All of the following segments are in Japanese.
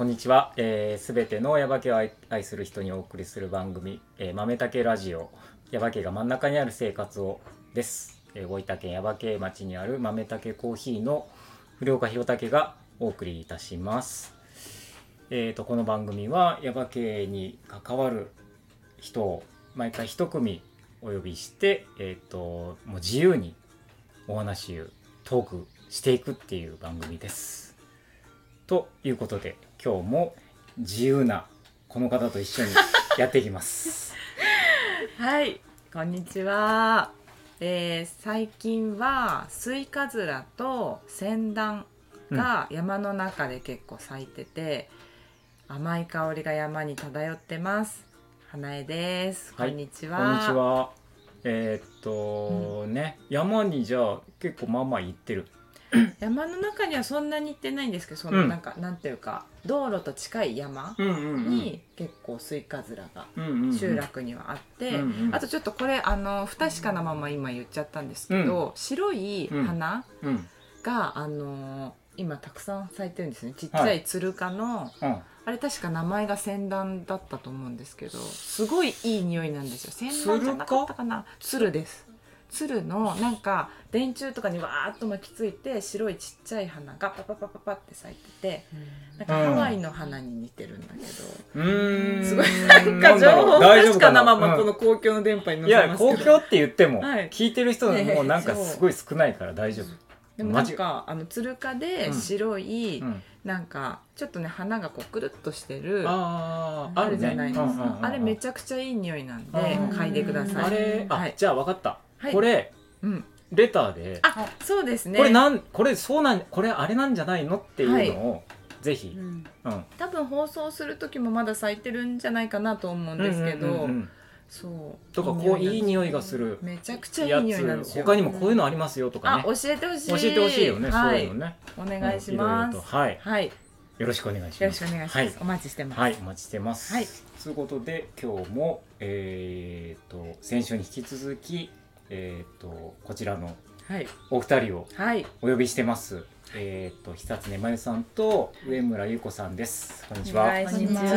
こんにちは。す、えー、べ、てのヤバケを愛愛する人にお送りする番組、えー、豆竹ラジオ、ヤバケが真ん中にある生活をです。えー、大分県ヤバケ町にある豆竹コーヒーの古岡弘武がお送りいたします。えーと、この番組はヤバケに関わる人を毎回一組お呼びして、えーと、もう自由にお話をトークしていくっていう番組です。ということで今日も自由なこの方と一緒にやっていきます。はいこんにちは、えー、最近はスイカズラとセンダンが山の中で結構咲いてて、うん、甘い香りが山に漂ってます。花江です、はい、こんにちは。こんにちは。えー、っと、うん、ね山にじゃあ結構まあまあ行ってる 山の中にはそんなに行ってないんですけどそのなんか、うん、なんていうか道路と近い山に結構スイカズラが集落にはあって、うんうん、あとちょっとこれあの不確かなまま今言っちゃったんですけど、うん、白い花が、あの今たくさん咲いてるんですね。ちっちゃいつるかの、はい、あれ確か名前がセンダンだったと思うんですけどすごいいい匂いなんですよ。センダンじゃなかったかな。です鶴のなんか電柱とかにわーっと巻きついて白いちっちゃい花がパパパパパって咲いてて、なんかハワイの花に似てるんだけど、うん、すごいなんか情報確かなままこの公共の電波に載せますけど、いや公共って言っても、聞いてる人もなんかすごい少ないから大丈夫。でもなんかあのつるかで白い、なんかちょっとね花がこうくるっとしてるあるじゃないですか。あれめちゃくちゃいい匂いなんで嗅いでください。あれ？あ、じゃあ分かったはい、これ、うん、レターであそうですね。これなんこれそうなんこれあれなんじゃないのっていうのを、はい、ぜひ、うん、うん、多分放送する時もまだ咲いてるんじゃないかなと思うんですけど、うんうんうんうん。そう。とかこういい匂いがする。めちゃくちゃいい匂いなんですよ。他にもこういうのありますよとかね、教えてほしい。教えてほしいよね、はい、そういうのね。お願いします、はい、はい、よろしくお願いします。よろしくお願いします、はい、お待ちしてます。はい。お待ちしてます。はい。ということで今日もえー、と先週に引き続きえっ、ー、とこちらのお二人をお呼びしてます。はい、えっ、ー、と久常真由さんと上村優子さんです。こんにちは。こんにちは。よ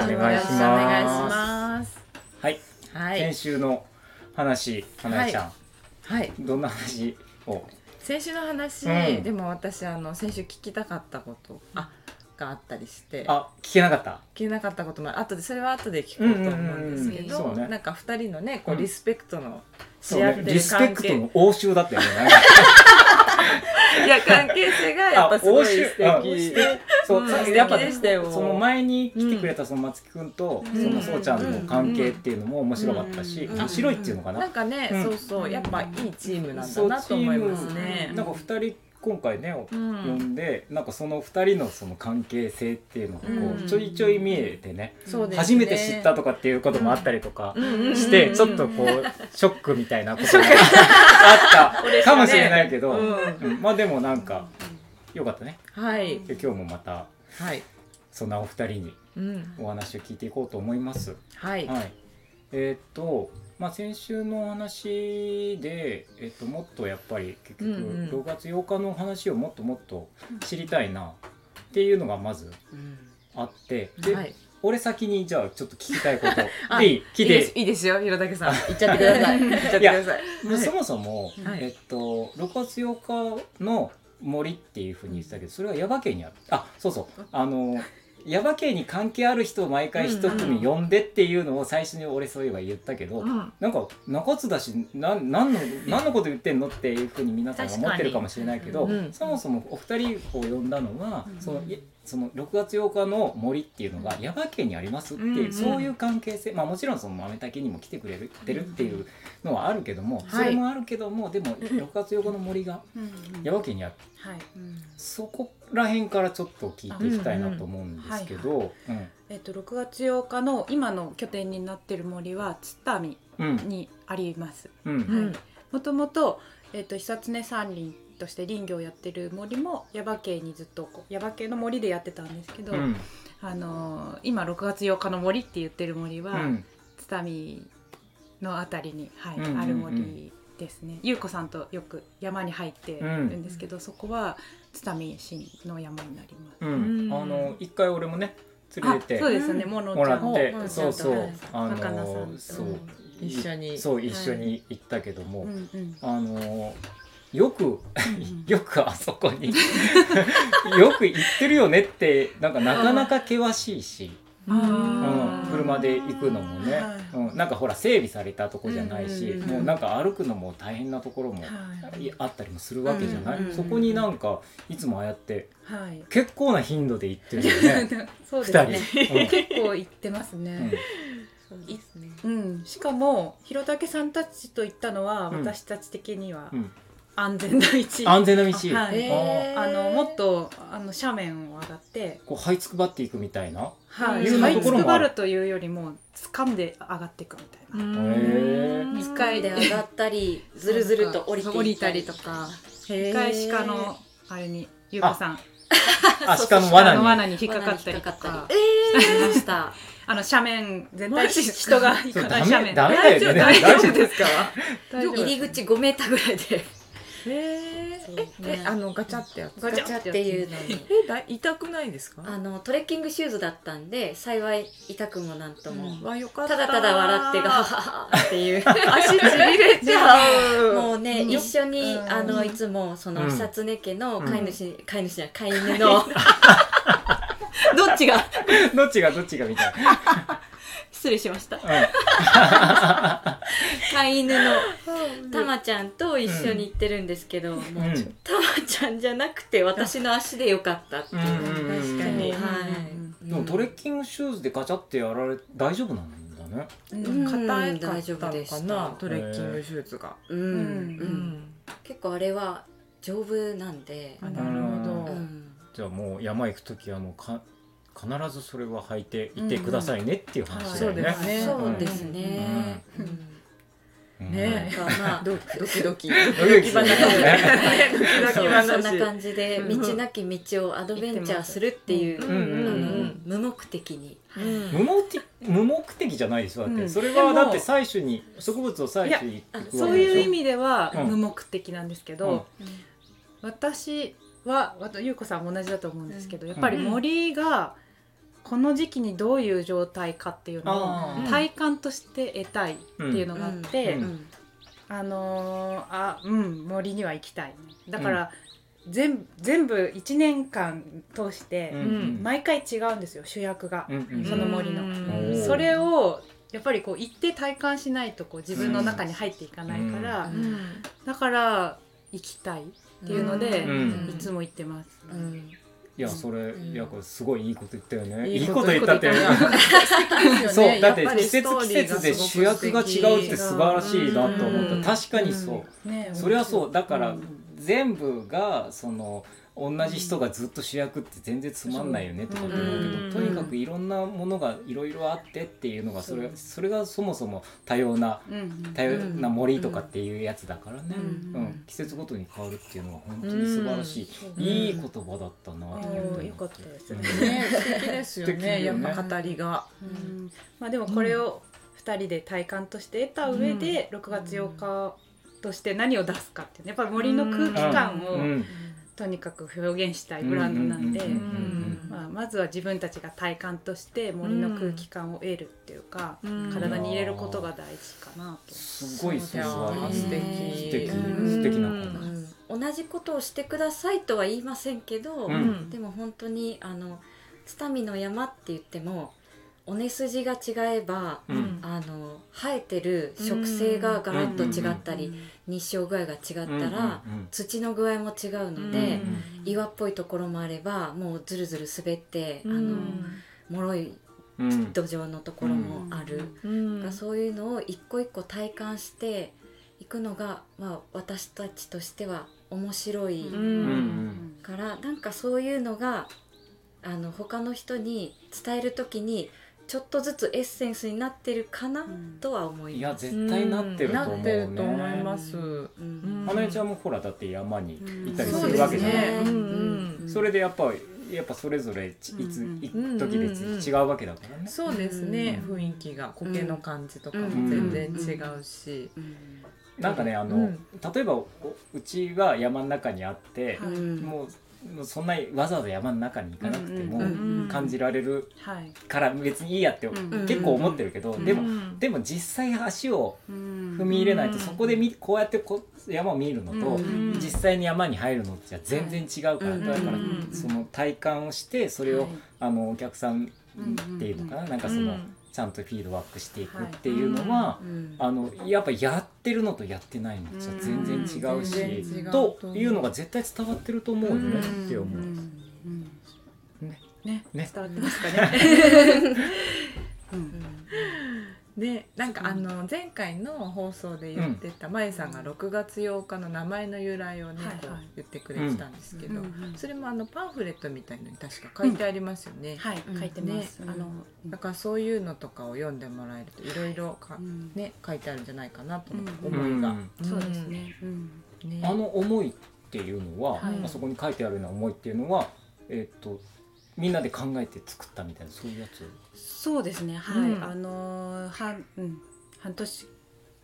ろしくお願いします。はい。はい、先週の話、花江ちゃん。はい。どんな話を？先週の話、うん、でも私あの先週聞きたかったこと。あ。があったりして。あ聞けなかった？聞けなかったことも後でそれは後で聞こうと思うんですけど、ね、なんか2人のねこうリスペクトのし合ってる関係、ね、リスペクトの応酬だったよね。いや関係性がやっぱすごい素敵。そう、うん、やっぱその前に来てくれたその松木君と、うん、そのそうちゃんの関係っていうのも面白かったし、面白いっていうのかな？なんかね、そうそうやっぱいいチームなんだなと思いますね。なんか2人今回ね、うん、呼んでなんかその2人のその関係性っていうのがこうちょいちょい見えてねうんね、初めて知ったとかっていうこともあったりとかして、ちょっとこうショックみたいなことがあったかもしれないけど、うん、まあでもなんかよかったね。はい、今日もまた、はい、そんなお二人にお話を聞いていこうと思います。はい、はい、えー、っとまあ、先週の話で、えっと、もっとやっぱり結局6月8日の話をもっともっと知りたいなっていうのがまずあって、で、はい、俺先にじゃあちょっと聞きたいこと。いい？聞いて。いいです。よ。弘武さん。言っちゃってください。言っちゃってください。いそもそも、はい、えっと、6月8日の森っていうふうに言ってたけどそれは耶馬渓にある。あそうそう。あの耶馬渓に関係ある人を毎回一組呼んでっていうのを最初に俺そういえば言ったけど、うん、なんか中津だしな何の 何のこと言ってんのっていうふうに皆さんが思ってるかもしれないけど、うん、そもそもお二人を呼んだのは、うん、そのその6月8日の森っていうのが耶馬渓にありますっていう、うんうん、そういう関係性まあもちろんその豆竹にも来てくれるてるっていうのはあるけども、それもあるけどもでも6月8日の森が耶馬渓にある、はい。そこら辺からちょっと聞いていきたいなと思うんですけど。えっと、6月8日の今の拠点になってる森は津民にあります。もともと、えっと、久常山林として林業をやってる森も耶馬渓にずっとこう耶馬渓の森でやってたんですけど、うん、あの今6月8日の森って言ってる森は、うん、津民の辺りに、はい、ある森ですね。優子さんとよく山に入ってるんですけど、そこは津民市の山になります。うん、あの一回俺もね連れてそうですね、もらって、そうそう。あのそう。一緒に。そう一緒に行ったけども、あのよくよくあそこによく行ってるよねってなんかなかなか険しいし。うん、車で行くのもね、うん、なんかほら整備されたとこじゃないし、もうなんか歩くのも大変なところもあったりもするわけじゃない、そこになんかいつもああやって、結構な頻度で行ってるよね。そうですね、結構行ってますね、そうですね、うん、しかも弘武さんたちと行ったのは、私たち的には、安全な道安全な道、はい、あのもっとあの斜面を上がって。こう這いつくばっていくみたいな？はい。這いつくばるというよりも掴んで上がっていくみたいな。一回で上がったりずるずると降りて降り。たりとか一回鹿のあれに優子さん。あ鹿の罠に。罠に引っかかったりとか。ええー、ました。あの斜面全体人が行かない。斜面大丈夫。大丈夫。ですか？入り口5メーターぐらいでへえあのガチャってやつ？ガチャっていうのにえだ痛くないですか？あのトレッキングシューズだったんで幸い痛くもなんとも、うん、よかた。だただ笑ってガハハっていう。足ちびれちゃう。もうね、一緒にあのいつもその久常家の飼い主、飼い主じゃ 飼い犬の。どっちが？どっちが？どっちがみたいな失礼しました、飼い犬のたまちゃんと一緒に行ってるんですけど、もうたまちゃんじゃなくて私の足でよかったっていう、確かに、はい、でもトレッキングシューズでガチャってやられ大丈夫なんだね。硬い大丈夫でした。トレッキングシューズが。うん、うん、結構あれは丈夫なんで。なるほど、じゃあもう山行く時はもうか必ずそれは履いていてくださいねっていう話だよね。そうですね。ね。まあドキドキ。ドキ話 そんな感じで道なき道をアドベンチャーするっていう無目的に。無目的無目的じゃないですだって。それはだって採取に植物を採取にそういう意味では無目的なんですけど私は優子さんも同じだと思うんですけどやっぱり森がこの時期にどういう状態かっていうのを体感として得たいっていうのがあって、あのー、あうん森には行きたい。だから、全全部1年間通して毎回違うんですよ主役が、その森の。それをやっぱりこう行って体感しないとこう自分の中に入っていかないから、だから行きたいっていうので、いつも行ってます。いやそれ、いやこれすごいいいこと言ったよね。いいこと言ったって。そうだって季節季節で主役が違うって素晴らしいなと思った。確かにそう。それはそうだから全部がその。同じ人がずっと主役って全然つまんないよねとかって思うけど、とにかくいろんなものがいろいろあってっていうのがそれそれがそもそも多様な、多様な森とかっていうやつだからね、うん季節ごとに変わるっていうのは本当に素晴らしい、いい言葉だったなと思って。よかったですね。素敵ですよね。やっぱ語りが。まあでもこれを二人で体感として得た上で6月8日として何を出すかっていうやっぱり森の空気感を、とにかく表現したいブランドなんで、まあ、まずは自分たちが体感として森の空気感を得るっていうか、体に入れることが大事かなと。すごい素敵。素敵素敵な同じことをしてくださいとは言いませんけど、でも本当にあの津民の山って言っても尾根筋が違えば、うん、あの生えてる植生がガラッと違ったり、日照具合が違ったら、土の具合も違うので、岩っぽいところもあればもうずるずる滑って、あの脆い土壌のところもある、うん、そういうのを一個一個体感していくのが、まあ、私たちとしては面白いから、うん、なんかそういうのがあの他の人に伝える時にちょっとずつエッセンスになってるかなとは思います。いや絶対なってると思うね。と思います。花江ちゃんもほらだって山に行ったりするわけじゃない？それでやっぱやっぱそれぞれいつ行く時別に違うわけだからね。そうですね。雰囲気が苔の感じとかも全然違うし。なんかねあの例えばうちは山の中にあってもうそんなわざわざ山の中に行かなくても感じられるから別にいいやって結構思ってるけどでもでも実際足を踏み入れないとそこでこうやってこ山を見るのと実際に山に入るのじゃ全然違うからだからその体感をしてそれをあのお客さんっていうのかななんかその。ちゃんとフィードバックしていくっていうのは、あのやっぱやってるのとやってないのじゃ全然違うし、というのが絶対伝わってると思うよねって思う。ね。ね。ね。伝わってますかね。でなんかあの前回の放送で言ってたまゆさんが6月8日の名前の由来をねこう言ってくれてたんですけどそれもあのパンフレットみたいのに確か書いてありますよね。はい書いてます。あのだからそういうのとかを読んでもらえるといろい。ろね書いてあるんじゃないかなと思いが。そうですね。あの思いっていうのは、あそこに書いてあるような思いっていうのはえっとみんなで考えて作ったみたいなそういうやつ？そうですねはい、うん、あの半,、うん、半年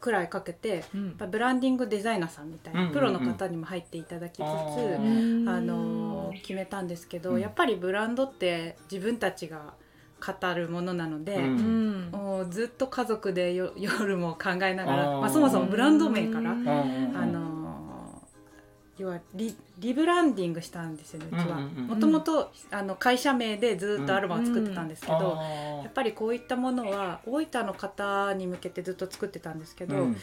くらいかけて、うん、ブランディングデザイナーさんみたいな、プロの方にも入っていただきつつ、あの決めたんですけど、やっぱりブランドって自分たちが語るものなので、うん、もうずっと家族で夜も考えながらまあ、そもそもブランド名から、あの要はリリブランディングしたんですよねうちは。もともと会社名でずっとアルバムを作ってたんですけど、うん。うん、やっぱりこういったものは大分の方に向けてずっと作ってたんですけど、うん、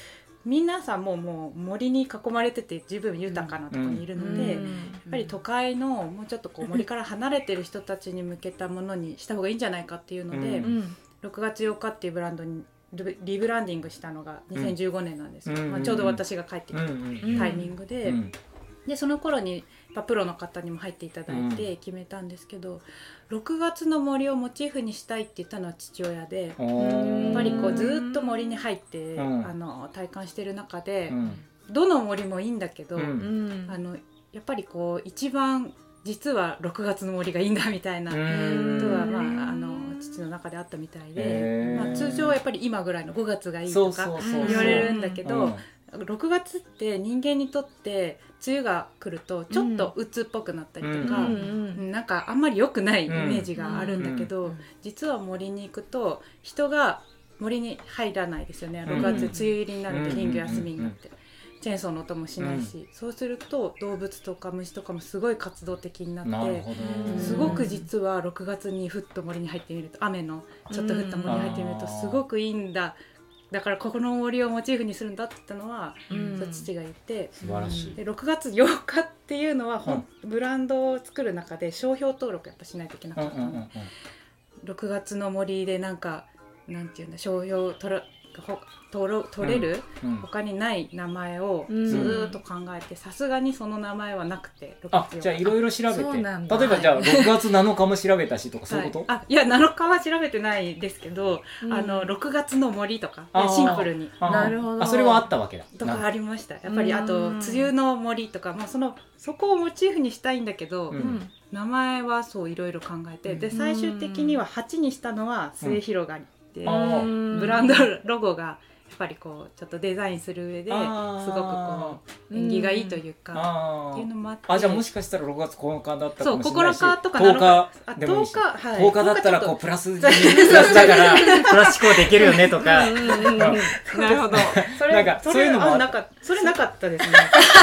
皆さんももう森に囲まれてて十分豊かなところにいるので、やっぱり都会のもうちょっとこう森から離れてる人たちに向けたものにした方がいいんじゃないかっていうので、うん、6月8日っていうブランドにリブランディングしたのが2015年なんですよ、まあ、ちょうど私が帰ってきたタイミングで。でその頃にプロの方にも入っていただいて決めたんですけど、うん、6月の森をモチーフにしたいって言ったのは父親でやっぱりこうずっと森に入って、うん、あの体感してる中で、うん、どの森もいいんだけど、あのやっぱりこう一番実は6月の森がいいんだみたいなことは、まあ、あの父の中であったみたいで、まあ、通常はやっぱり今ぐらいの5月がいいとか言われるんだけど。6月って人間にとって梅雨が来るとちょっと鬱っぽくなったりとか、うん、なんかあんまり良くないイメージがあるんだけど、実は森に行くと人が森に入らないですよね。6月梅雨入りになると林業休みになって。チェーンソーの音もしないし、うん、そうすると動物とか虫とかもすごい活動的になってすごく実は6月にふっと森に入ってみると雨のちょっと降った森に入ってみるとすごくいいんだだからここの森をモチーフにするんだって言ったのは、うん、父が言って素晴らしい。で6月8日っていうのは、うん、ブランドを作る中で商標登録やっぱしないといけなかった。の、うんうんうん、6月の森でなんかなんていうんだ商標取ら取ろ取れる、うん、他にない名前をずっと考えてさすがにその名前はなくてあじゃあいろいろ調べて。例えばじゃあ6月7日も調べたしとかそういうこと、はい、あいや7日は調べてないですけど、うん、あの6月の森とかシンプルに。なるほど。あそれはあったわけだ。とかありました。やっぱりあと梅雨の森とか、まあ、そのそこをモチーフにしたいんだけど、うん、名前はそういろいろ考えてで最終的には8にしたのは末広がり、ブランドロゴがやっぱりこうちょっとデザインする上ですごくこう縁起がいいというかっていうのもあって。あじゃあもしかしたら6月9日だったかもしれないしそう9日とか10日？でもいいし10日,、はい、10日だったらこうプラスに プラスだからプラス思考できるよねとか。なるほど。それなんかそういうのもそれなかったですね。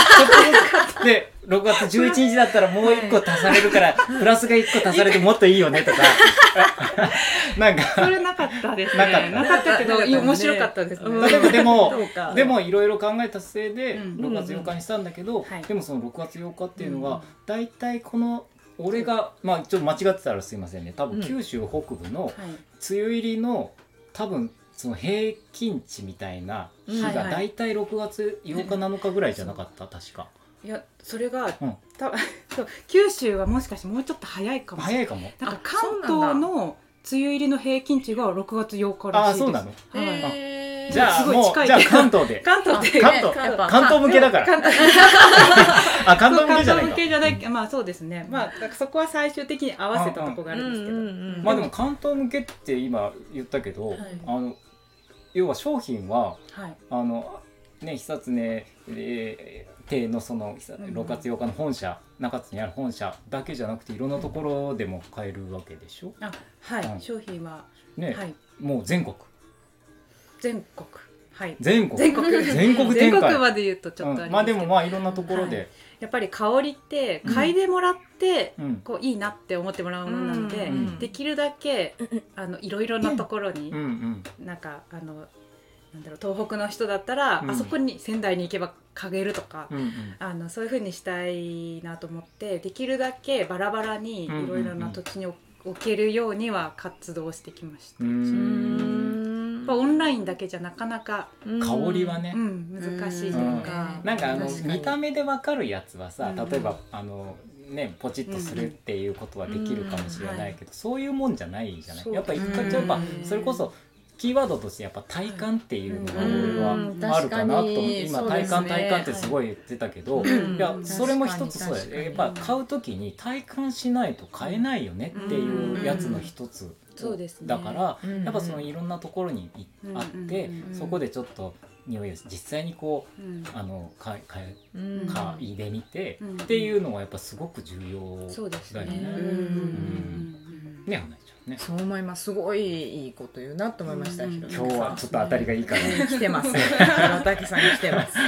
で6月11日だったらもう1個足されるから、プラスが1個足されてもっといいよねとか。なんかそれなかったですね。なかった。なかったけど面白かったですね。でもでもでもいろいろ考えたせいで6月8日にしたんだけど、でもその6月8日っていうのは大体この俺がまあちょっと間違ってたらすいませんね。多分九州北部の梅雨入りの多分その平均値みたいな日が大体6月8日7日ぐらいじゃなかった？確か。いやそれが、うん、た そう九州はもしかしてもうちょっと早いかも早いかも。だから関東の梅雨入りの平均値が6月8日らしいです。あそうなの、はい、じゃあもうじゃあ関東で。関東で。関東。関東向けだから。あ関東向けじゃない関東向けじゃないまあそうですね。まあそこは最終的に合わせたとこがあるんですけど。まあでも関東向けって今言ったけど、はい、あの要は商品は、はい、あのね久常、えー、邸のその6月8日の本社中津にある本社だけじゃなくていろんなところでも買えるわけでしょ、あはい、うん、商品はね、はい、もう全国。全国。はい。全国。全国。全国展開。まで言うとちょっとあうん、まあでもまあいろんなところで、はい、やっぱり香りって嗅いでもらって、うん、こういいなって思ってもらうものなので、うん、できるだけあのいろいろなところに、うん、なんかあのなんだろう東北の人だったら、あそこに仙台に行けば嗅げるとか、うんうん、あのそういうふうにしたいなと思ってできるだけバラバラにいろいろな土地に置けるようには活動してきました。ぱオンラインだけじゃなかなか香りはね、うん、難しいというか、なんかあの見た目でわかるやつはさ例えばあのねポチッとするっていうことはできるかもしれないけど、そういうもんじゃないじゃない、やっぱ一回やっぱそれこそキーワードとしてやっぱ体感っていうのが俺はあるかなと思って今体感体感ってすごい言ってたけどい。やそれも一つそうや。やっぱ買う時に体感しないと買えないよねっていうやつの一つそうです、ね、だから、やっぱそのいろんなところにあって、そこでちょっと匂いを実際にこう、うん、あのかか嗅いでみて、うん、っていうのはやっぱすごく重要だよね。ね。花ちゃんね。そう思います。すごいいいこと言うなと思いました。今日はちょっと当たりがいいから、来てます。さん来てます。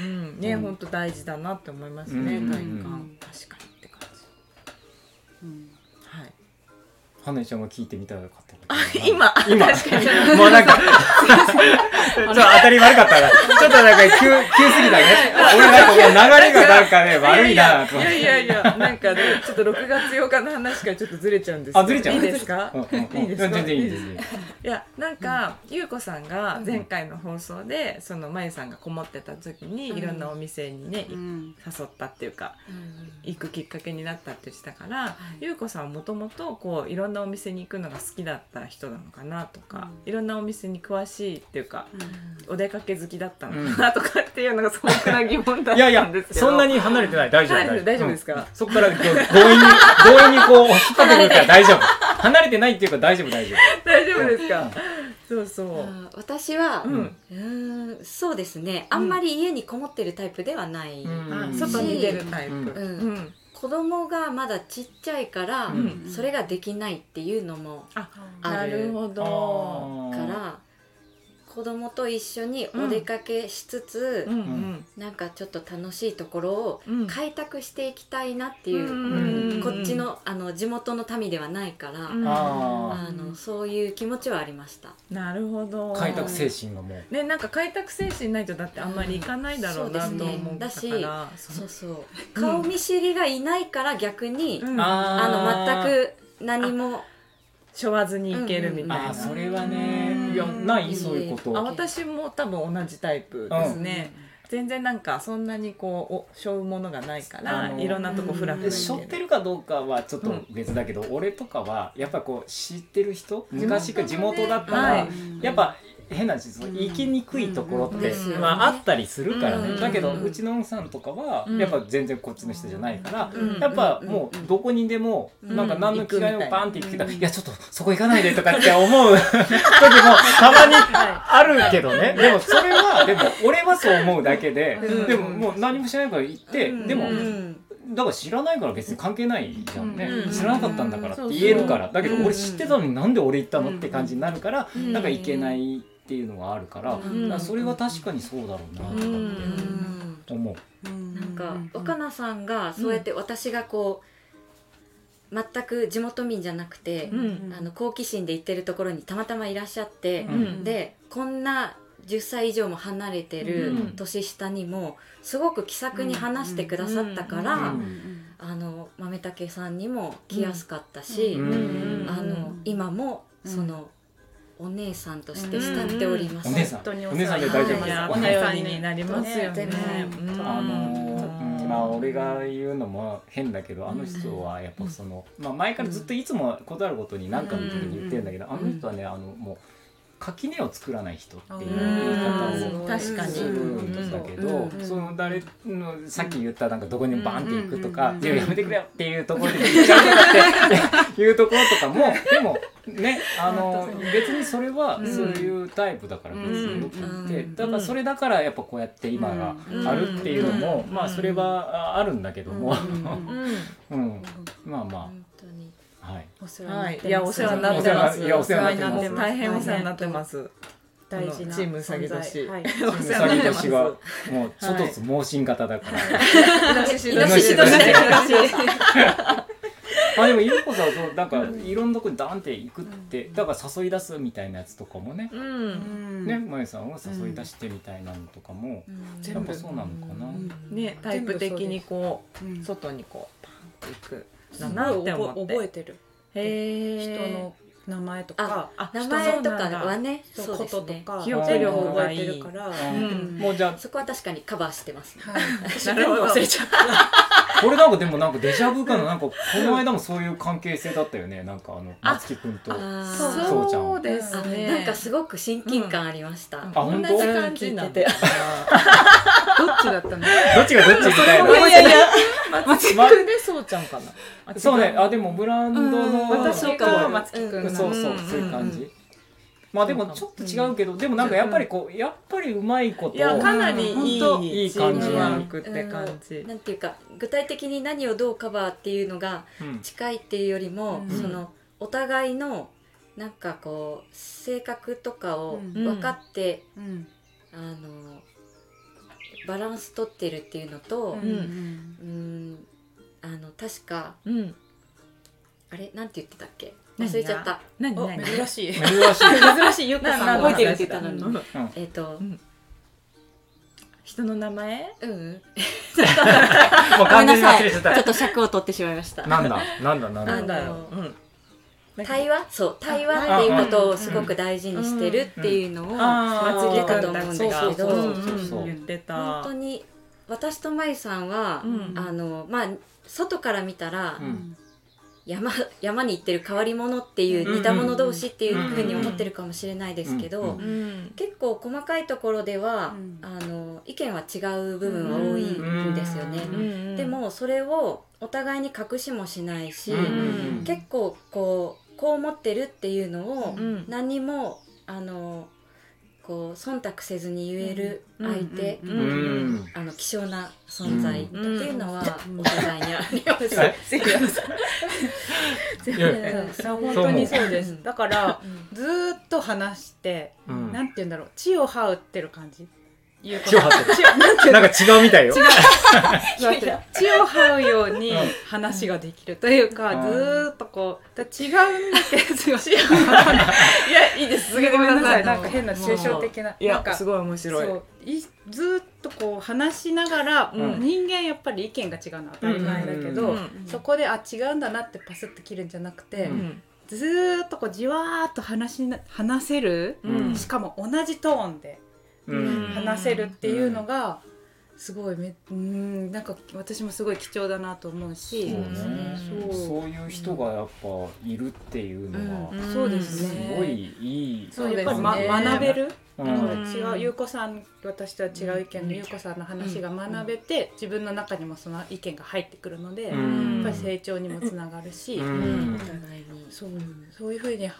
うん、ね、本当大事だなって思いますね。体感確かにって感じ。うん花江ちゃんが聞いてみた今。今。確かに。もうなんかちょっと当たり悪かったな。ちょっとなんか急急すぎたね。俺なんかもう流れがなんかね悪いなといやいやいやなんかねちょっと6月8日の話からちょっとずれちゃうんです。あずれちゃういいですか、いいですか？全然いいです。いやなんか優子さんが前回の放送でそのまゆさんがこもってた時にいろんなお店にね誘ったっていうか行くきっかけになったって言ってたから優子さんはもともとこういろんなお店に行くのが好きだった人なのかなとか、いろんなお店に詳しいっていうか、お出かけ好きだったのかなとかっていうのが素朴な疑問だったんですけど。いやいやそんなに離れてない。大丈夫大丈夫。ですか、そこから強引に強引にこう引っ張ってくるから大丈夫。離れてないっていうか大丈夫大丈夫。大丈夫ですか、そうそう。私は、うん、そうですね。あんまり家にこもってるタイプではない、外に出るタイプ、うん子供がまだちっちゃいから、それができないっていうのもある。から子供と一緒にお出かけしつつ、うん、なんかちょっと楽しいところを開拓していきたいなっていう、うん、こっちのあの地元の民ではないから、うん、あのそういう気持ちはありました。なるほど。開拓精神がもう。ねなんか開拓精神ないとだってあんまり行かないだろうなと思うだしそうそう。顔見知りがいないから逆に、あの全く何もしょわずにいけるみたいな、うんうん、あそれはね。いやないそういうこと。あ私も多分同じタイプですね、うん、全然なんかそんなにこうしょうものがないからいろんなとこフラフラしょってるかどうかはちょっと別だけど、うん、俺とかはやっぱこう知ってる人昔か地元だったら、はい、やっぱ変な話行きにくいところって、まあ、あったりするからね、だけどうちの奥さんとかはやっぱ全然こっちの人じゃないから、やっぱもうどこにでもなんか何の気概もバンって行ってたら「いやちょっとそこ行かないで」とかって思う時もたまにあるけどねでもそれはでも俺はそう思うだけで、でももう何もしないから行って、でも。だから知らないから別に関係ないじゃんね、うん、知らなかったんだからって言えるからだけど俺知ってたのになんで俺行ったのって感じになるから、うん、なんか行けないっていうのがあるから,、からそれは確かにそうだろうなとかって思う。なんか若菜さんがそうやって私がこう全く地元民じゃなくて、あの好奇心で行ってるところにたまたまいらっしゃって、でこんな10歳以上も離れてる年下にもすごく気さくに話してくださったから、あの豆竹さんにも来やすかったし、あの今もその。お姉さんとして慕っております。お姉さん、お姉さんで大丈夫です。お姉さんになりますよね。あのまあ俺が言うのも変だけど、あの人はやっぱそのまあ前からずっといつも断ることに何かの時に言ってるんだけど、あの人はねあのもう垣根を作らない人っていう言い方を確かに。するんだけど、その誰のさっき言ったなんかどこにもバンって行くとか「いややめてくれよ」っていうところで行っちゃうとかっていうところとかも でもねあの別にそれはそういうタイプだから別によくって。だからそれだからやっぱこうやって今があるっていうのもまあそれはあるんだけども。うん。まあまあ。はい。お世話になってます。い。やお世話になってます。いやお世話になってます。大変お世話になってます。大事なチームうさぎ年。はい。チームうさぎ年はもうちょっと盲信型だから。イノシシ年。あでもゆうこさんはそうなんかいろんなとこにダンって行くってだから誘い出すみたいなやつとかもね、うん、ねまゆさんを誘い出してみたいなのとかも、うん、やっぱそうなのかな、ねタイプ的にこう外にこうパンっていくだなって思って。覚えてる。へ人の名前とか。名前とかはねそうこととか記憶力がいい。から、もうじゃそこは確かにカバーしてます、はい、なるほど忘れちゃったこれなんかでもなんかデジャブかのなんかこの間もそういう関係性だったよね。なんかあの松木君とそうちゃん。そうですね。なんかすごく親近感ありました、あ本当？同じ感じなて どっちだったの？どっちがどっちみたいな。いやい。や松木君。でそうちゃんかな。そうね。あでもブランドの私が松木君。そうそう。そういう感じ。まあでもちょっと違うけど、でもなんかやっぱりこうやっぱりうまいこといやかなりいいいい感じ。ワークって感じ、なんていうか具体的に何をどうカバーっていうのが近いっていうよりも、そのお互いのなんかこう性格とかを分かって、あのバランス取ってるっていうのと、うん確か、あれ？なんて言ってたっけ？忘れちゃった。何？何？珍しい。珍しい。珍しい。ゆっかさん覚えてる？って言ったのに、えっと、人の名前？うん。もう完全に忘れちゃった。ちょっと尺を取ってしまいました。なんだ？なんだ？なんだ？なんだよ、対話？そう。対話っていうことをすごく大事にしてるっていうのを言ってたと思うんですけど。言ってた。本当に私とまゆさんは、あのまあ外から見たら、山山に行ってる変わり者っていう似た者同士っていうふうに思ってるかもしれないですけど、結構細かいところでは、あの意見は違う部分は多いんですよね。でもそれをお互いに隠しもしないし、結構こうこう思ってるっていうのを何にもあのこう忖度せずに言える相手、うん、あの希少な存在っていうのはお互いにあります。本当にそうです。だからずっと話して、なんて言うんだろう、血を這うってる感じ。血を張っ てる。なんか違うみたいよ。違う。血を這うように話ができるというか、ずっとこう、違うんだけど、いや、いいです。続けてください。なんか変な抽象的な。いや、すごい面白い。そういずっとこう話しながら、人間やっぱり意見が違うのは当たり前だけど、そこで、あ、違うんだなってパスって切るんじゃなくて、ずっとこうじわーっと話し話せる、しかも同じトーンで。話せるっていうのがすごいめうんなんか私もすごい貴重だなと思うし。そうそう。いう人がやっぱいるっていうのは、そうですね。すごいいい。そうやっぱり、ま、学べる、うん、違う優子さん私とは違う意見の優子さんの話が学べて、自分の中にもその意見が入ってくるので、やっぱり成長にもつながるし、そう。そういうふうに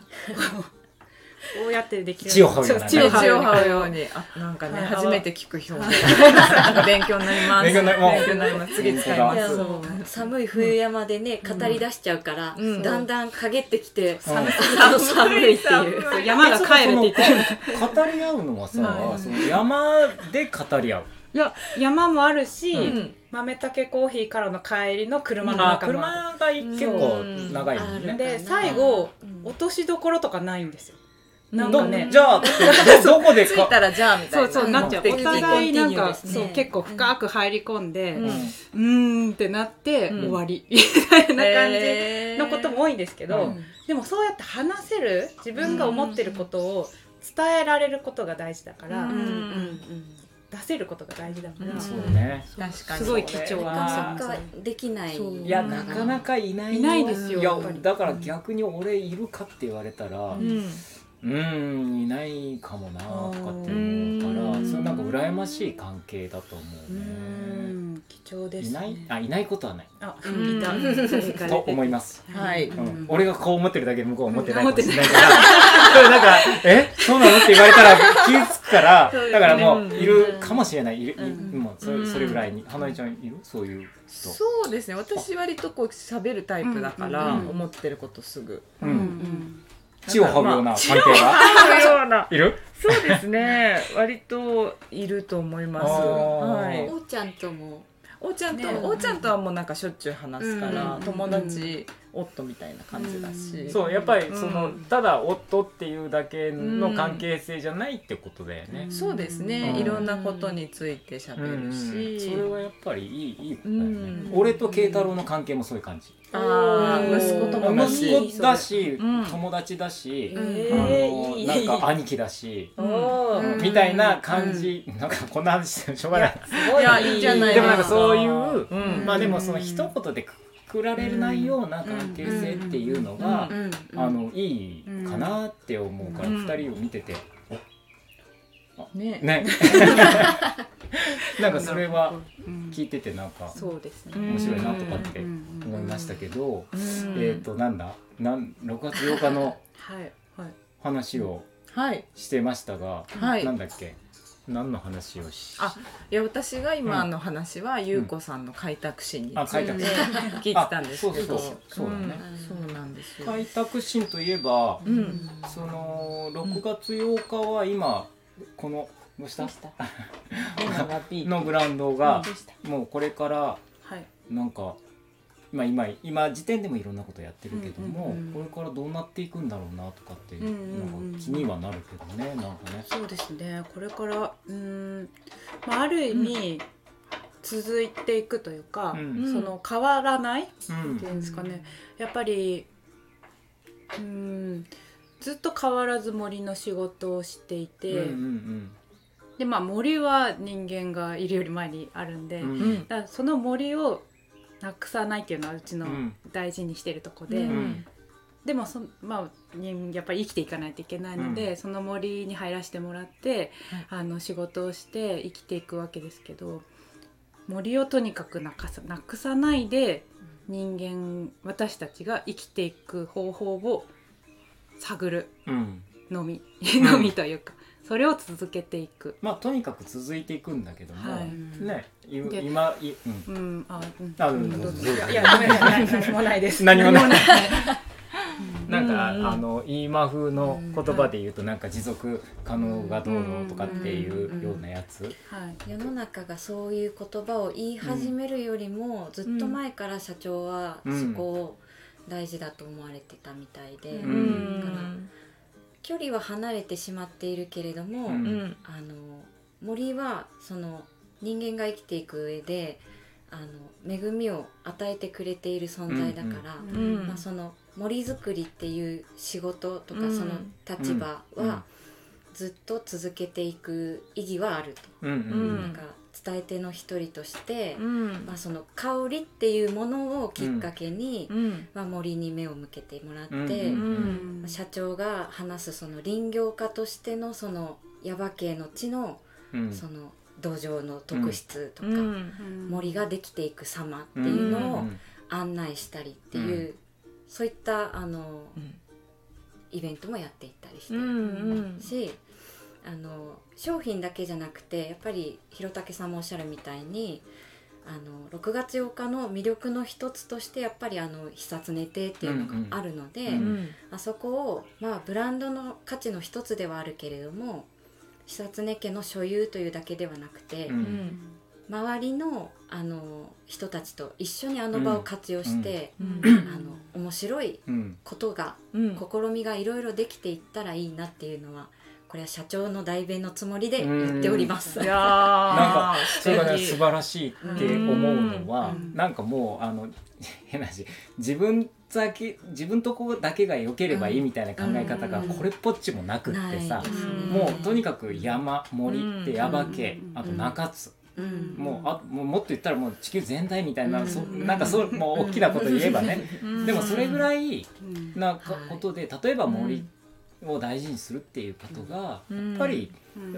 こうやってできる。血を這うよう血を這うように。あなんかね初めて聞く表現。勉強になります。勉強になります。次使います。寒い冬山でね語り出しちゃうから、だんだん陰ってきて寒いっていう。山が帰るって言って語り合うのはさ、その山で語り合う。いや山もあるし、豆竹コーヒーからの帰りの車の中も車が結構長いもんね。で最後落としどころとかないんですよなんかね。じゃあ どこで着いたらじゃあみたいな。そうそうなっちゃう。お互いなんか、そう結構深く入り込んでうん。んってなって終わり。みたいな感じのことも多いんですけど、でもそうやって話せる自分が思ってることを伝えられることが大事だから、出せることが大事だから、そうね。確かに。すごい貴重なできない。いやなかなかいないいないですよいやだから逆に俺いるかって言われたら、うんいないかもなとかって思うからそれなんか羨ましい関係だと思うね。貴重です、ね、いない？あいないことはない。あいた。と思います。はい、うん、俺がこう思ってるだけ向こう思ってない。かもしれないからそれなんか「え？そうなの?」って言われたら気付くからだからもういるかもしれない。いる、もうそれそれぐらいに。花江ちゃんいる？そういうそうですね。私割とこう喋るタイプだから思ってることすぐ。うん血を運ぶような関係が いる？そうですね。割といると思います。はい。おーちゃんとも。おちゃんと、おちゃんとはもうなんかしょっちゅう話すから、友達夫みたいな感じだし、そうやっぱりその、ただ夫っていうだけの関係性じゃないってことだよね、そうですね、いろんなことについてしゃべるし、それはやっぱりいいいいことだよね、俺と慶太郎の関係もそういう感じ。ああ息子友達息子だし、友達だし、あのなんか兄貴だし、みたいな感じ、なんかこんな話してしょうがない。いやい。いじゃないでもなんかそういう、まあでもその一言でくられないような関係性っていうのが、あのいいかなって思うから、二人を見てて、ね。ね。なんかそれは聞いててなんかそうですね。面白いなとかって思いましたけど、えっ、となんだ？なん6月8日の 話をしてましたが、はい、なんだっけ？何の話をしあいや私が今の話は、優子さんの開拓心について聞いてたんですけど、そうそうだね、そうなんですよ。開拓心といえば、その6月8日は今このどうした？のグラウンドがもうこれからなんかまあ今今時点でもいろんなことやってるけども、これからどうなっていくんだろうなとかってなんか気にはなるけどねなんかね。そうですね。これからうん、まあ、ある意味、続いていくというか、その変わらない、っていうんですかね。やっぱりうんずっと変わらず森の仕事をしていて、でまあ森は人間がいるより前にあるんで、うん、だその森をなくさないっていうのはうちの大事にしてるとこで、うん、でもそ、まあ、やっぱり生きていかないといけないので、うん、その森に入らせてもらって、あの仕事をして生きていくわけですけど森をとにかくなかさなくさないで人間私たちが生きていく方法を探るのみ、のみというか。それを続けていく。まあとにかく続いていくんだけども、はい、ね今いうん、うん、あ、うん、あ、うん、どうぞ。いやごめんなさい。何もないです。何もない。なんか、あの今風の言葉で言うとなんか持続可能がどうのとかっていうようなやつ、はい、世の中がそういう言葉を言い始めるよりも、ずっと前から社長はそこを大事だと思われてたみたいで、だから距離は離れてしまっているけれども、うん、あの森はその人間が生きていく上であの恵みを与えてくれている存在だから、うん。うん、まあ、その森づくりっていう仕事とかその立場はずっと続けていく意義はあると。うん、なんか伝え手の一人として、うん、まあ、その香りっていうものをきっかけに、うん、まあ、森に目を向けてもらって、うん、社長が話すその林業家としてのその耶馬渓の地の、その土壌の特質とか、森ができていく様っていうのを案内したりっていう、そういったあの、イベントもやっていったりしてるし。あの商品だけじゃなくてやっぱり弘武さんもおっしゃるみたいにあの6月8日の魅力の一つとしてやっぱりあの久常亭っていうのがあるので、うんうん、あそこを、まあ、ブランドの価値の一つではあるけれども久常家の所有というだけではなくて、うん、周りのあの人たちと一緒にあの場を活用して、うん、あの面白いことが、試みがいろいろできていったらいいなっていうのはこれは社長の代弁のつもりで言っております。いやなんかそれがね素晴らしいって思うのはなんかもうあの変な話自分だけ自分とこだけが良ければいいみたいな考え方がこれっぽっちもなくってさ、もうとにかく山森って耶馬渓あと中津。うん、もうあもうもっと言ったらもう地球全体みたいな、うん、そなんかそうもう大きなこと言えばね、でもそれぐらいなことで例えば森を大事にするっていうことが、やっぱり、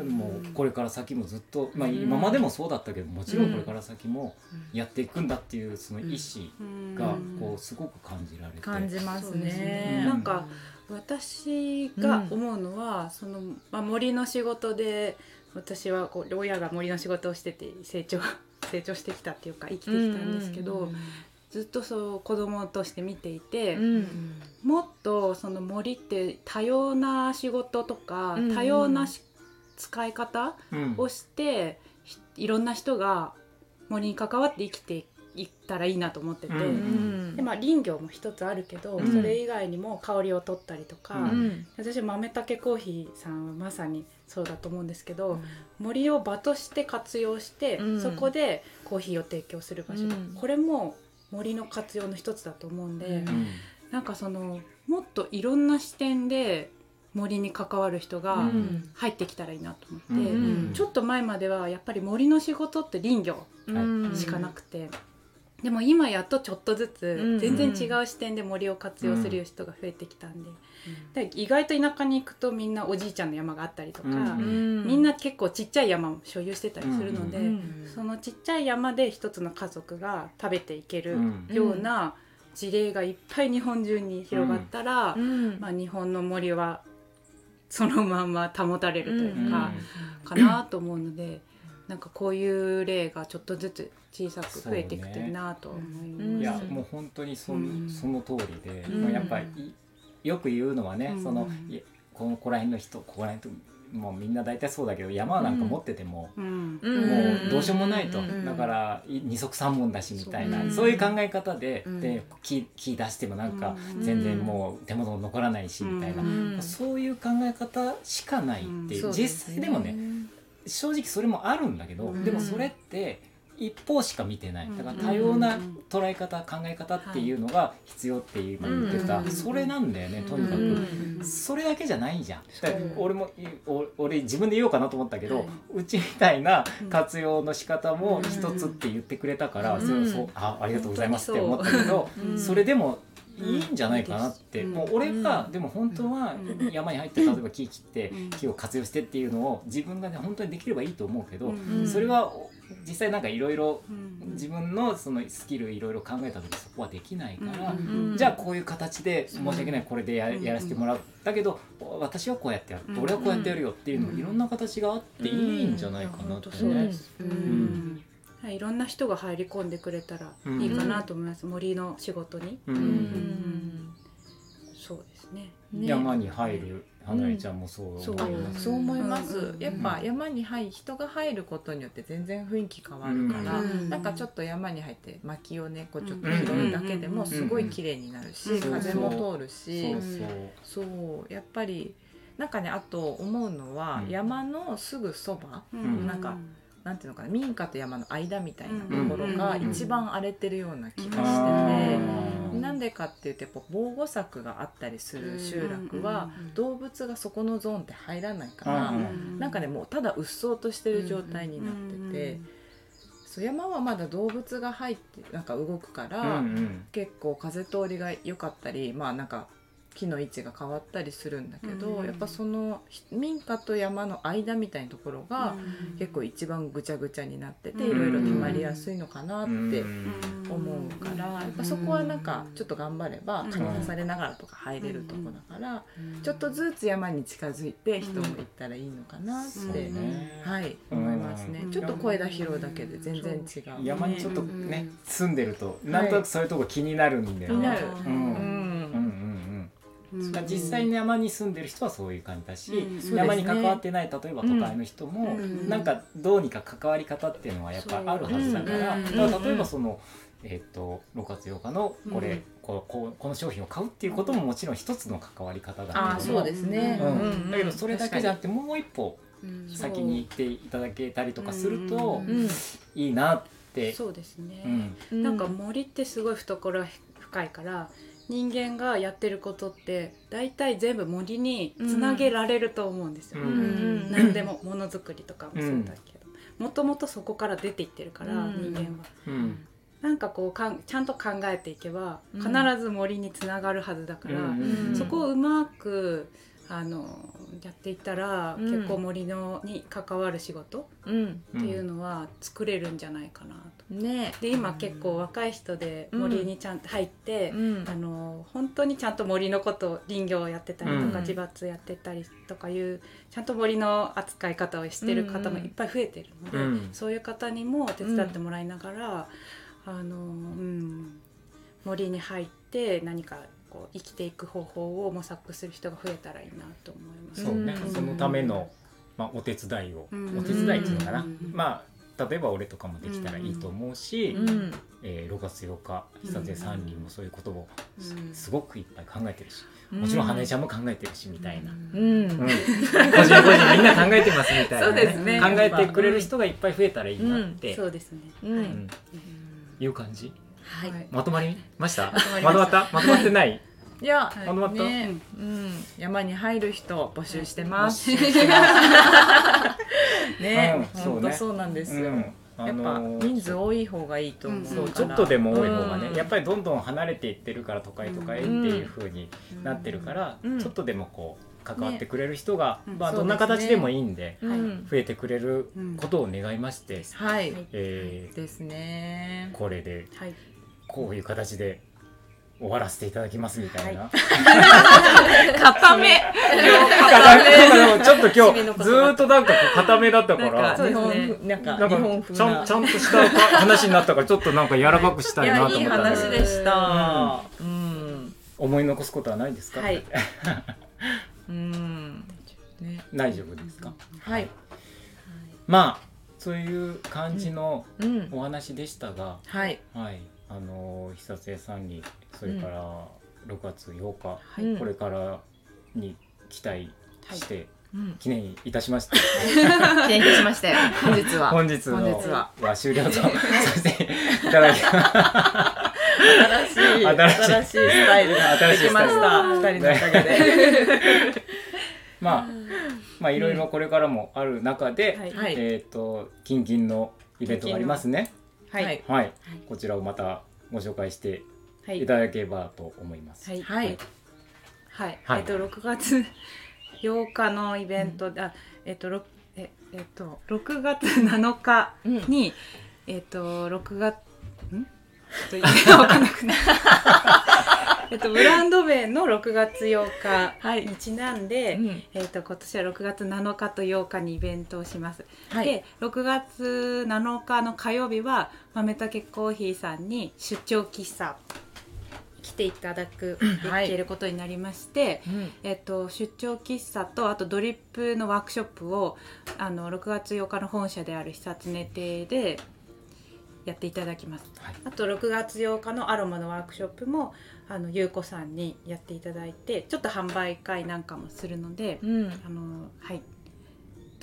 もうこれから先もずっと、まあ、今までもそうだったけどもちろんこれから先もやっていくんだっていうその意思がこうすごく感じられて。感じますね。なんか私が思うのは、その、まあ、森の仕事で私はこう親が森の仕事をしてて成長成長してきたっていうか生きてきたんですけど、ずっとそう子供として見ていて、うん、もっとその森って多様な仕事とか、うん、多様な使い方をして、うん、いろんな人が森に関わって生きていったらいいなと思ってて、でまあ林業も一つあるけど、それ以外にも香りを取ったりとか、私豆竹コーヒーさんはまさにそうだと思うんですけど、森を場として活用して、そこでコーヒーを提供する場所、これも森の活用の一つだと思うんで、うん、なんかそのもっといろんな視点で森に関わる人が入ってきたらいいなと思って、うん、ちょっと前まではやっぱり森の仕事って林業しかなくて。でも今やっとちょっとずつ全然違う視点で森を活用する人が増えてきたんで、で意外と田舎に行くとみんなおじいちゃんの山があったりとか、みんな結構ちっちゃい山を所有してたりするので、そのちっちゃい山で一つの家族が食べていけるような事例がいっぱい日本中に広がったら、まあ、日本の森はそのまんま保たれるというか、かなと思うので。なんかこういう例がちょっとずつ小さく増えていくといいなと思います、ね、いやもう本当にそ,、その通りで、まあ、やっぱりよく言うのはね、そのこのこら辺の人ここら辺もうみんな大体そうだけど山なんか持ってても、もうどうしようもないと、だから二足三門だしみたいな、そういう考え方で,、で木木出してもなんか全然もう手元残らないしみたいな、そういう考え方しかないっていう、実際でもね正直それもあるんだけど、でもそれって一方しか見てない。だから多様な捉え方考え方っていうのが必要って今言ってた、それなんだよねとにかく、それだけじゃないじゃん。俺も俺自分で言おうかなと思ったけど、うちみたいな活用の仕方も一つって言ってくれたから、それそうあありがとうございますって思ったけど、それでもいいんじゃないかなって、もう俺がでも本当は山に入って 例えば木切って木を活用してっていうのを自分がね本当にできればいいと思うけど、それは実際なんかいろいろ自分のそのスキルいろいろ考えた時そこはできないから、じゃあこういう形で申し訳ないこれでややらせてもらうだけど私はこうやってやる。俺はこうやってやるよっていうのいろんな形があっていいんじゃないかなってね。うんいろんな人が入り込んでくれたらいいかなと思います、森の仕事に。うん。そうですね。山に入る花江ちゃんもそうそう。そう思います、やっぱ山に入人が入ることによって全然雰囲気変わるから、うん、なんかちょっと山に入って薪をねこうちょっと拾うだけでもすごい綺麗になるし、風も通るしそうやっぱりなんかねあと思うのは、山のすぐそば、うん、なんかなんていうのかな民家と山の間みたいなところが一番荒れてるような気がしててなんでかっていうとやっぱ防護柵があったりする集落は動物がそこのゾーンって入らないからなんかねもうただうっそうとしてる状態になってて。そう山はまだ動物が入ってなんか動くから、結構風通りが良かったりまあなんか木の位置が変わったりするんだけど、うん、やっぱその民家と山の間みたいなところが結構一番ぐちゃぐちゃになってていろいろ溜まりやすいのかなって思うからやっぱそこはなんかちょっと頑張れば蚊に刺されながらとか入れるとこだからちょっとずつ山に近づいて人も行ったらいいのかなって、はい思いますね。ちょっと声出拾うだけで全然違う、山にちょっとね住んでるとなんとなくそういうとこ気になるんだよね。気になる、うん実際に山に住んでる人はそういう感じだし、うん。山に関わってない例えば都会の人も、うん、なんかどうにか関わり方っていうのはやっぱあるはずだから、だから例えばその。えーと、6月8日のこれ、うん、こここの商品を買うっていうことももちろん一つの関わり方だけどそうですね、うん、だけどそれだけじゃなくてもう一歩先に行っていただけたりとかするといいなって。そうですね、うん、なんか森ってすごい懐深いから人間がやってることって大体全部森につなげられると思うんですよ、うん、何でもものづくりとかもそうだけど。もともとそこから出ていってるから、人間は。うん。なんかこうかんちゃんと考えていけば必ず森につながるはずだから、そこをうまくあのやっていったら、うん、結構森のに関わる仕事っていうのは作れるんじゃないかなと。ね、で今結構若い人で森にちゃんと入って、うん、あの本当にちゃんと森のこと林業をやってたりとか、自伐やってたりとかいうちゃんと森の扱い方をしてる方もいっぱい増えてるので、うん、そういう方にも手伝ってもらいながら、あのうん、森に入って何かこう生きていく方法を模索する人が増えたらいいなと思います。そうね、うん、そのための、まあ、お手伝いを、うん、お手伝いっていうのかな、うん、まあ例えば俺とかもできたらいいと思うし、うん、えー、6月8日久瀬三人もそういうことをすごくいっぱい考えてるし、もちろん花江ちゃんも考えてるしみたいな、うん。個人個人みんな考えてますみたいな、ね。ね、考えてくれる人がいっぱい増えたらいいなって、そうですね、はい。いう感じ。はい、まとまりました。まとまった？まとまってない？いや、まとまった、ね、うん、山に入る人募集してます。ね、本当そうなんですよ。やっぱ人数多い方がいいと思う、そう。ちょっとでも多い方がね、やっぱりどんどん離れていってるから都会とかへっていうふうになってるから、ちょっとでもこう関わってくれる人が、まあどんな形でもいいんで、増えてくれることを願いまして、はい、えー、ですね。これで、こういう形で終わらせていただきますみたいな。固め。固め。ちょっと今日ずっとなんか固めだったから。日本なんか日本ちゃんちゃんとした話になったからちょっとなんか柔らかくしたいなと思った。いい話でした。うん。思い残すことはないですか？はい。うん。ね。大丈夫ですか？はい。まあそういう感じのお話でしたが、はい。はい。あの久瀬さんにそれから6月8日、うん、これからに期待して、記念いたしました。記念いたしまして本日は。本日の本日は。は終了とさせていただき新しい新しいスタイルができました。二人のおかげで。まあまあいろいろこれからもある中で、えっ、と近々のイベントがありますね。はい、はい、こちらをまたご紹介してい。ただければと思います。はい、はい、はい、はい、えっと六月 八日のイベント、うん、あえっと六ええっと六月七日に、うん、えっと六月ん？ちょっと分 かんなくな えっと、ブランド名の6月8日にちなんで、はいうん、えっと、今年は6月7日と8日にイベントをします。はい、で6月7日の火曜日は豆竹コーヒーさんに出張喫茶来ていただくできていることになりまして、はいうん、えっと、出張喫茶とあとドリップのワークショップをあの6月8日の本社である久常亭でやっていただきます、はい、あと6月8日のアロマのワークショップもあの優子さんにやっていただいてちょっと販売会なんかもするので、うん、あのはい。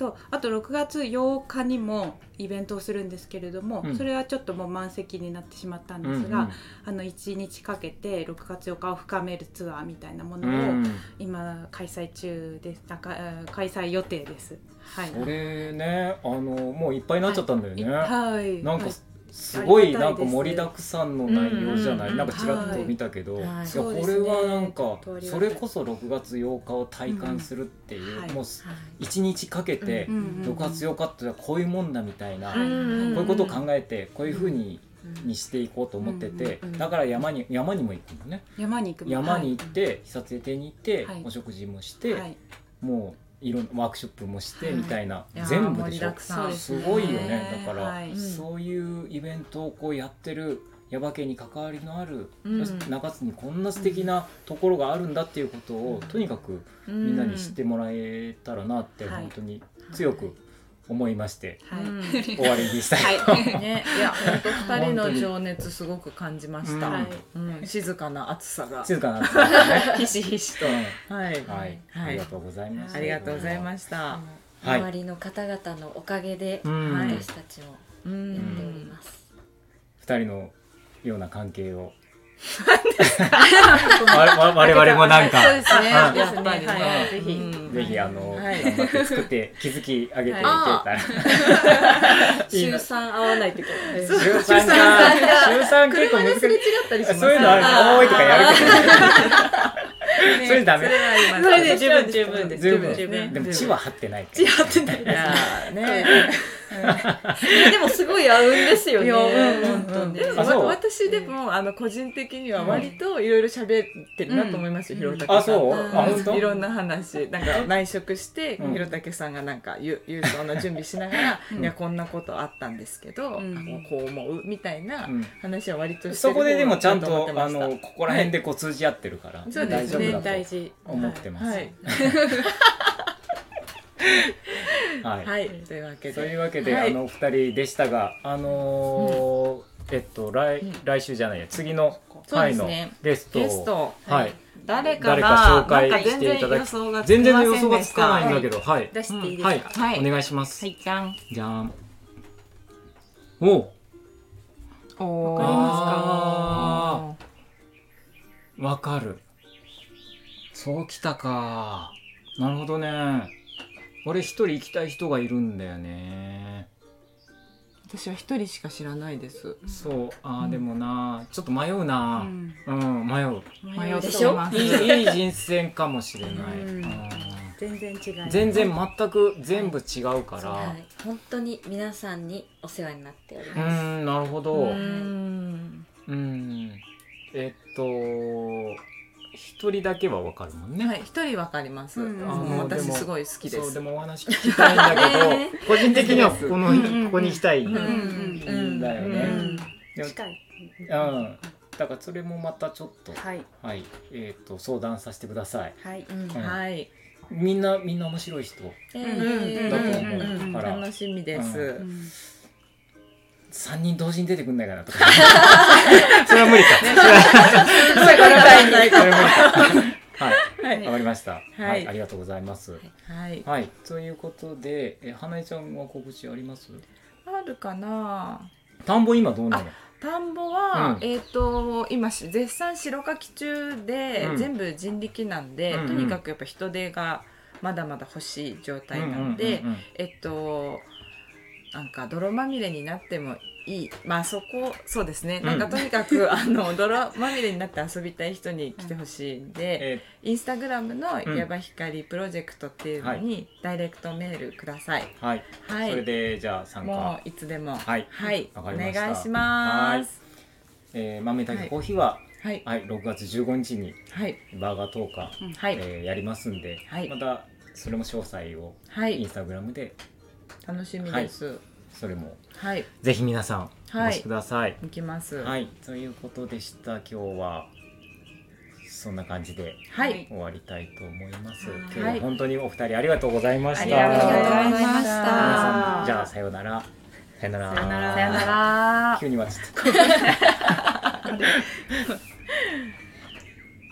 とあと6月8日にもイベントをするんですけれども、うん、それはちょっともう満席になってしまったんですが、うんうん、あの1日かけて6月8日を深めるツアーみたいなものを今開催中です。開催予定です。はい、それねあのもういっぱいになっちゃったんだよね。はい、はい、なんか、はいすごいなんか盛りだくさんの内容じゃない、なんかちらっと見たけど、い。やこれはなんかそれこそ6月8日を体感するっていう、もう1日かけて6月8日ってこういうもんだみたいな、こういうことを考えてこういうふうににしていこうと思ってて、だから山に山にも行くのね。山に行く。山に行って、視察邸に行って、お食事もして、もういろんなワークショップもしてみたいな、はい、全部でしょ？すごいよね。だから、はい、そういうイベントをこうやってる耶馬家に関わりのある、うん、中津にこんな素敵なところがあるんだっていうことを、うん、とにかくみんなに知ってもらえたらなって本当に強く思いまして、はい、終わりにしたいと、はい。ね、いや本当二人の情熱すごく感じました、うん、うん、静かな暑さが。静かな暑さがね。ひしひしと、はい、はい、ありがとうございます。ありがとうございました、周りの方々のおかげで、私たちもやっております。二人のような関係を我々もなんか、そうですね。やっぱりね、ぜひ、ぜひあの、頑張って作って気づき上げていけたら。週三合わないってこと。週三が、週三結構難しい。そういうのあるの、多いとかやるけど。それダメ。それで十分十分です。十分。十分でも血は張ってない血張ってない ねでもすごい合うんですよね。私でもあの個人的には割といろいろ喋ってるなと思いますよ、ひろたけさん。いろんな話なんか内職してひろたけさんがなんか郵送の準備しながら、いやこんなことあったんですけど、こう思うみたいな話は割とそこででもちゃんとあのここら辺でこう通じ合ってるから、大丈夫だと思ってます。はい、はい、というわけで。というわけで、はい、あの二人でしたがあのーうん、えっと来来週じゃないや次の回のゲスト。を、ゲスト。はい。誰か誰か紹介していただき全然予想がつかないんだけどはい。出していいですか、はい、お願いします。はいじゃん。じゃん。お。おわかりますか？わかる。そうきたか。なるほどね俺一人行きたい人がいるんだよね。私は一人しか知らないです。そう。あ、うん、でもなちょっと迷うな、うん、うん、迷う。迷うでしょ？いいいい人選かもしれない、うん、全然違う全然全く全部違うから、はい、本当に皆さんにお世話になっております。うんなるほど。うん。えっと一人だけはわかるもんね。はい、一人わかります。うん、私すごい好きです。そうでもお話聞きたいんだけど、個人的にはこのここに行きたいんだよね。近い。うん。だからそれもまたちょっと、はい、はい、えっ、と相談させてください。はい、はい。みんなみんな面白い人だと思うから、楽しみです。三人同時に出てくんないかなとか。それは無理か。それは無理か。はい、わかりました。はい、ありがとうございます。はい、はい、ということで、え、花江ちゃんは告知あります？あるかな。田んぼ今どうなの？田んぼは、えっ、と今絶賛白かき中で、全部人力なんで、とにかくやっぱ人手がまだまだ欲しい状態なんで、えっとなんか泥まみれになってもいい。まあそこそうですね、うん、なんかとにかく あの泥まみれになって遊びたい人に来てほしいんで、うん、インスタグラムの「やばひかりプロジェクト」っていうのにダイレクトメールください。はい、はい、それでじゃあ参加。もういつでも。はい、はい、お願いします。えー、豆炊きコーヒーは、はい、はい、6月15日に、はい、バーガー10日、はい。えー、やりますんで、はい、またそれも詳細を、はい、インスタグラムで楽しみです、はい、それも、はい、ぜひ皆さんお越しください。行きます。はい、ということでした今日はそんな感じで終わりたいと思います。はい、今日は本当にお二人ありがとうございました。ありがとうございました。じゃあさようなら。さよなら。さよなら。急に待ち